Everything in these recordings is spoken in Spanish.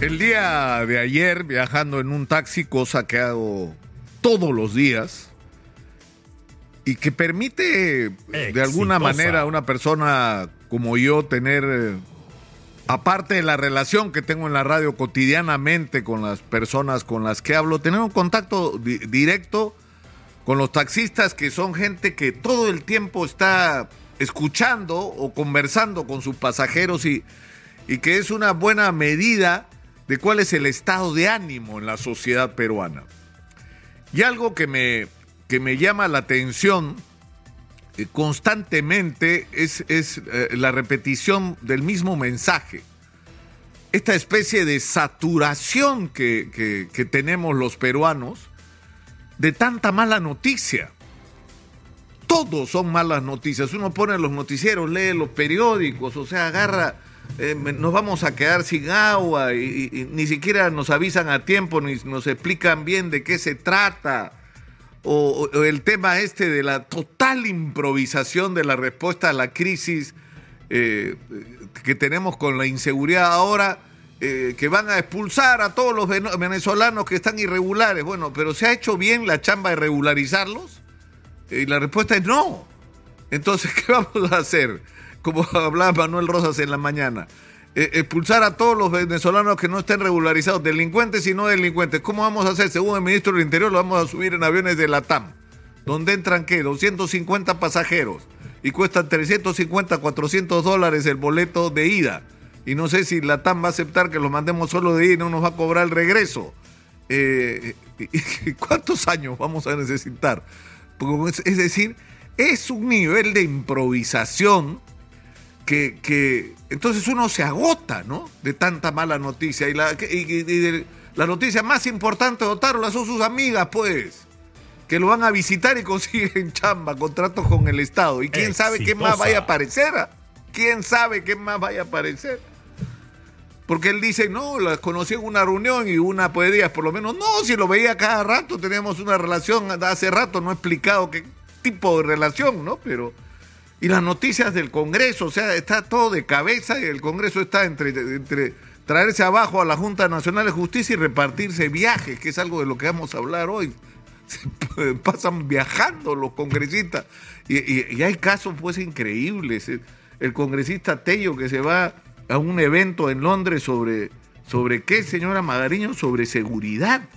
El día de ayer, viajando en un taxi, cosa que hago todos los días, y que permite de alguna manera a una persona como yo tener, eh, aparte de la relación que tengo en la radio cotidianamente con las personas con las que hablo, tener un contacto directo con los taxistas que son gente que todo el tiempo está escuchando o conversando con sus pasajeros y, y que es una buena medida de cuál es el estado de ánimo en la sociedad peruana. Y algo que me, que me llama la atención eh, constantemente es, es eh, la repetición del mismo mensaje. Esta especie de saturación que, que tenemos los peruanos de tanta mala noticia. Todos son malas noticias. Uno pone los noticieros, lee los periódicos, o sea, agarra, eh, nos vamos a quedar sin agua y, ni siquiera nos avisan a tiempo, ni nos explican bien de qué se trata. O, el tema este de la total improvisación de la respuesta a la crisis eh, que tenemos con la inseguridad ahora eh, que van a expulsar a todos los venezolanos que están irregulares. Bueno, pero ¿se ha hecho bien la chamba de regularizarlos? Y la respuesta es no. Entonces, ¿qué vamos a hacer? Como hablaba Manuel Rosas en la mañana. Eh, expulsar a todos los venezolanos que no estén regularizados, delincuentes y no delincuentes. ¿Cómo vamos a hacer? Según el ministro del Interior, lo vamos a subir en aviones de la TAM, donde entran, ¿qué? 250 pasajeros y cuestan 350, 400 dólares el boleto de ida y no sé si la TAM va a aceptar que lo mandemos solo de ir y no nos va a cobrar el regreso. Eh, ¿Cuántos años vamos a necesitar? Es decir, es un nivel de improvisación que, entonces uno se agota, ¿no? De tanta mala noticia. Y la, la noticia más importante de Otárola son sus amigas, pues, que lo van a visitar y consiguen chamba, contratos con el Estado. Y quién sabe qué más vaya a aparecer. ¿Quién sabe qué más vaya a aparecer? Porque él dice, no, las conocí en una reunión y una poesía, por lo menos, no, si lo veía cada rato, teníamos una relación hace rato, no he explicado qué tipo de relación, ¿no? Pero, y las noticias del Congreso, o sea, está todo de cabeza y el Congreso está entre, entre traerse abajo a la Junta Nacional de Justicia y repartirse viajes, que es algo de lo que vamos a hablar hoy. Pasan viajando los congresistas. Y, y hay casos pues increíbles. El congresista Tello que se va a un evento en Londres sobre, sobre qué, señora Magariño, sobre seguridad.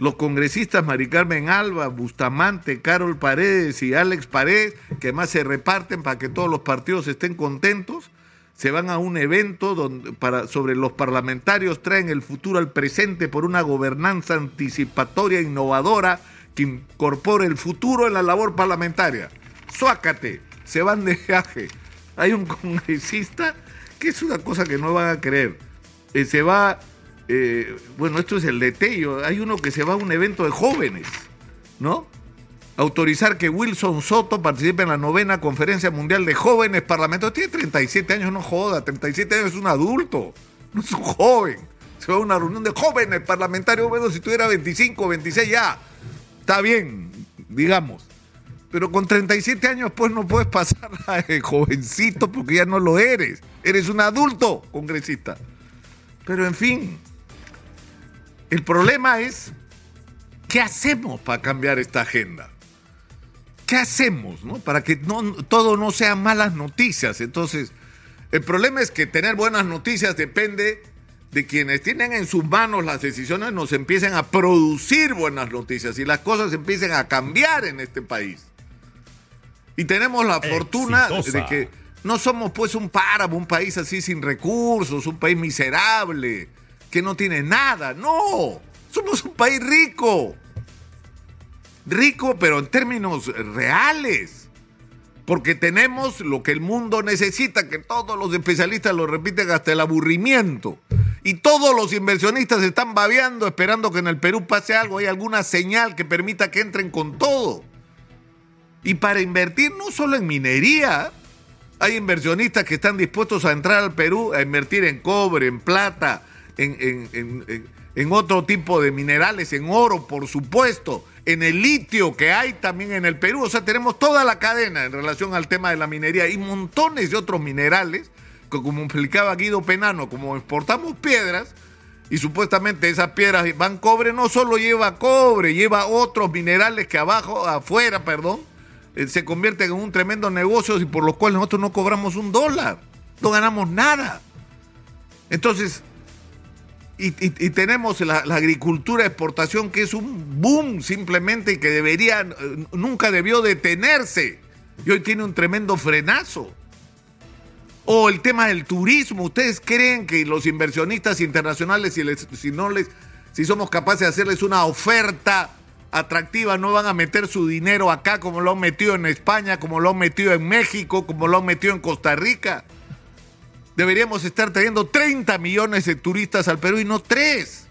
Los congresistas Mari Carmen Alba, Bustamante, Carol Paredes y Alex Paredes, que más se reparten para que todos los partidos estén contentos, se van a un evento donde, para, sobre los parlamentarios traen el futuro al presente por una gobernanza anticipatoria innovadora que incorpore el futuro en la labor parlamentaria. Suácate, se van de viaje. Hay un congresista que es una cosa que no van a creer. Eh, se va, eh, bueno, esto es el de Tello, hay uno que se va a un evento de jóvenes, ¿no? Autorizar que Wilson Soto participe en la novena conferencia mundial de jóvenes parlamentarios. Tiene 37 años, no joda, 37 años es un adulto, no es un joven. Se va a una reunión de jóvenes parlamentarios, bueno, si tuviera 25, 26 ya, está bien, digamos. Pero con 37 años pues no puedes pasar a jovencito porque ya no lo eres. Eres un adulto congresista. Pero en fin, el problema es, ¿qué hacemos para cambiar esta agenda? ¿Qué hacemos no? para que no, todo no sea malas noticias? Entonces, el problema es que tener buenas noticias depende de quienes tienen en sus manos las decisiones nos empiecen a producir buenas noticias y las cosas empiecen a cambiar en este país. Y tenemos la fortuna de que no somos pues un páramo, un país así sin recursos, un país miserable, que no tiene nada. No, somos un país rico. Rico, pero en términos reales. Porque tenemos lo que el mundo necesita, que todos los especialistas lo repiten hasta el aburrimiento. Y todos los inversionistas están babeando esperando que en el Perú pase algo, hay alguna señal que permita que entren con todo. Y para invertir no solo en minería, hay inversionistas que están dispuestos a entrar al Perú a invertir en cobre, en plata, en, otro tipo de minerales, en oro, por supuesto, en el litio que hay también en el Perú. O sea, tenemos toda la cadena en relación al tema de la minería y montones de otros minerales como explicaba Guido Penano, como exportamos piedras, y supuestamente esas piedras van cobre, no solo lleva cobre, lleva otros minerales que abajo, afuera, perdón, eh, se convierten en un tremendo negocio y por los cuales nosotros no cobramos un dólar, no ganamos nada. Entonces, y, tenemos la, agricultura exportación que es un boom simplemente y que debería, eh, nunca debió detenerse. Y hoy tiene un tremendo frenazo. O el tema del turismo. ¿Ustedes creen que los inversionistas internacionales, si, les, si no les, si somos capaces de hacerles una oferta atractiva, no van a meter su dinero acá como lo han metido en España, como lo han metido en México, como lo han metido en Costa Rica? Deberíamos estar trayendo 30 millones de turistas al Perú y no 3.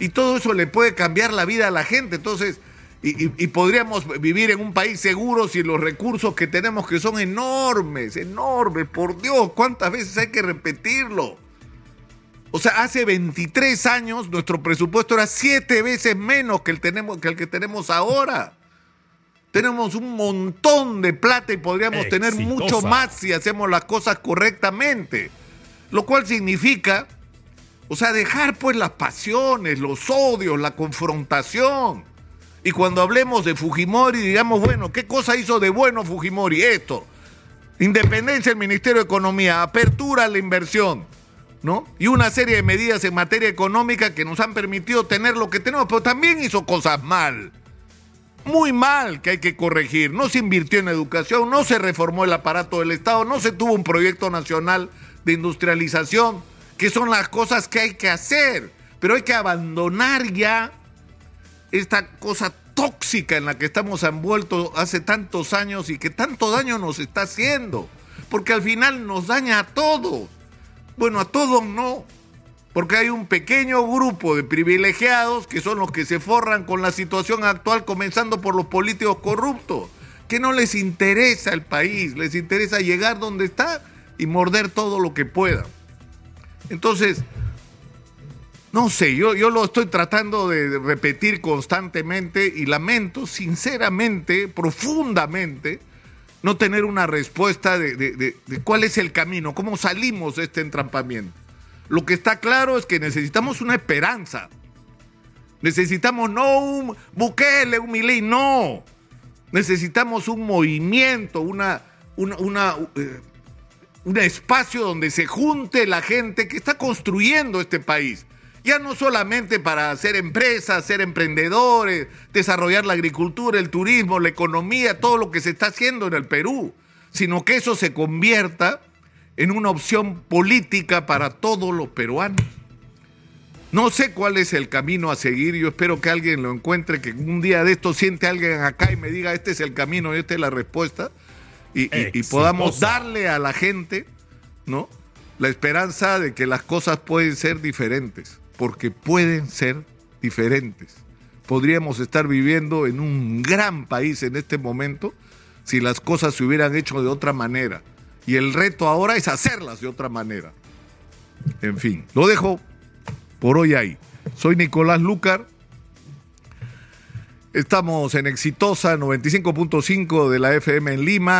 Y todo eso le puede cambiar la vida a la gente. Entonces, y, podríamos vivir en un país seguro sin los recursos que tenemos, que son enormes, enormes. Por Dios, ¿cuántas veces hay que repetirlo? O sea, hace 23 años nuestro presupuesto era siete veces menos que el, tenemos, que el que tenemos ahora. Tenemos un montón de plata y podríamos tener mucho más si hacemos las cosas correctamente. Lo cual significa, o sea, dejar pues las pasiones, los odios, la confrontación. Y cuando hablemos de Fujimori, digamos, bueno, ¿qué cosa hizo de bueno Fujimori? Esto. Independencia del Ministerio de Economía, apertura a la inversión, ¿no? Y una serie de medidas en materia económica que nos han permitido tener lo que tenemos, pero también hizo cosas mal. Muy mal que hay que corregir. No se invirtió en educación, no se reformó el aparato del Estado, no se tuvo un proyecto nacional de industrialización, que son las cosas que hay que hacer. Pero hay que abandonar ya esta cosa tóxica en la que estamos envueltos hace tantos años y que tanto daño nos está haciendo. Porque al final nos daña a todos. Bueno, a todos no. Porque hay un pequeño grupo de privilegiados que son los que se forran con la situación actual, comenzando por los políticos corruptos, que no les interesa el país, les interesa llegar donde está y morder todo lo que puedan. Entonces, no sé, yo, yo lo estoy tratando de repetir constantemente y lamento sinceramente, profundamente, no tener una respuesta de, cuál es el camino, cómo salimos de este entrampamiento. Lo que está claro es que necesitamos una esperanza. Necesitamos no un Bukele, un Milei, no. Necesitamos un movimiento, una, una, eh, un espacio donde se junte la gente que está construyendo este país ya no solamente para hacer empresas, ser emprendedores, desarrollar la agricultura, el turismo, la economía, todo lo que se está haciendo en el Perú, sino que eso se convierta en una opción política para todos los peruanos. No sé cuál es el camino a seguir, yo espero que alguien lo encuentre, que un día de esto siente alguien acá y me diga, este es el camino, esta es la respuesta, y, y podamos darle a la gente, ¿no? La esperanza de que las cosas pueden ser diferentes porque pueden ser diferentes. Podríamos estar viviendo en un gran país en este momento si las cosas se hubieran hecho de otra manera. Y el reto ahora es hacerlas de otra manera. En fin, lo dejo por hoy ahí. Soy Nicolás Lucar. Estamos en Exitosa 95.5 de la FM en Lima.